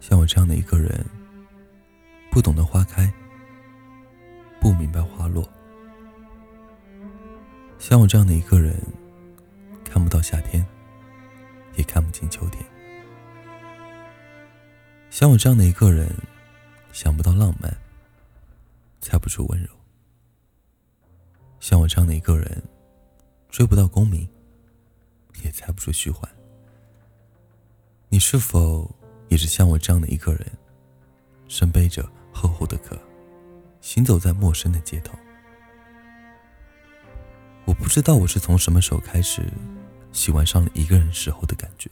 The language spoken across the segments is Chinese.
像我这样的一个人，不懂得花开，不明白花落。像我这样的一个人，看不到夏天，也看不清秋天。像我这样的一个人，想不到浪漫，猜不出温柔。像我这样的一个人，追不到功名，也猜不出虚幻。你是否也是像我这样的一个人，身背着厚厚的壳，行走在陌生的街头？我不知道我是从什么时候开始，喜欢上了一个人时候的感觉。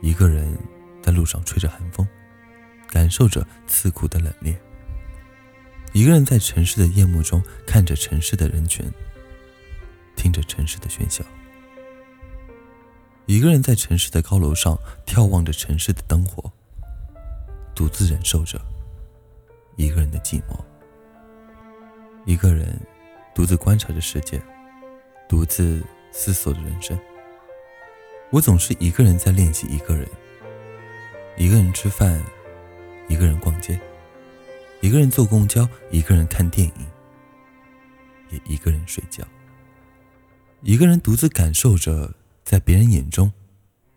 一个人在路上吹着寒风，感受着刺骨的冷冽。一个人在城市的夜幕中，看着城市的人群，听着城市的喧嚣。一个人在城市的高楼上，眺望着城市的灯火，独自忍受着一个人的寂寞。一个人。独自观察着世界，独自思索着人生。我总是一个人在练习一个人，一个人吃饭，一个人逛街，一个人坐公交，一个人看电影，也一个人睡觉。一个人独自感受着在别人眼中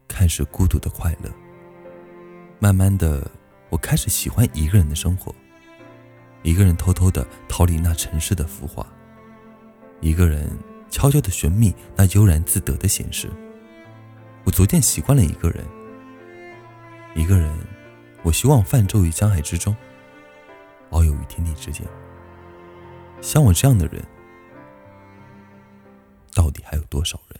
看似孤独的快乐。慢慢的，我开始喜欢一个人的生活，一个人偷偷的逃离那城市的浮华。一个人悄悄的寻觅那悠然自得的闲适。我逐渐习惯了一个人。一个人，我希望泛舟于江海之中，遨游于天地之间。像我这样的人，到底还有多少人？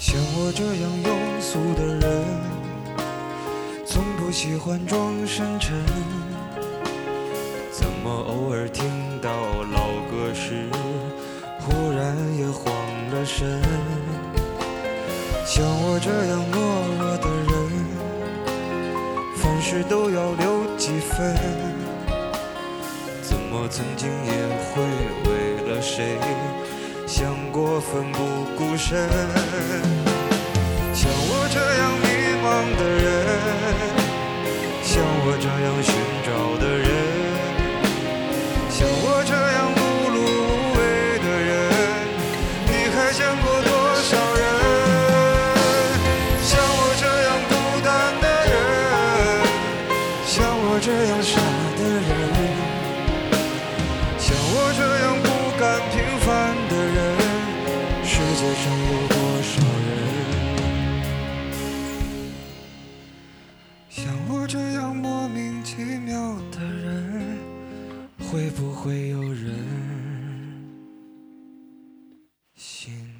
像我这样庸俗的人，从不喜欢装深沉。怎么偶尔听到老歌时，忽然也慌了神？像我这样懦弱的人，凡事都要留几分。怎么曾经也会为了谁，想过奋不顾身？像我这样迷茫的人，像我这样寻找的人，像我这样莫名其妙的人。会不会有人？心。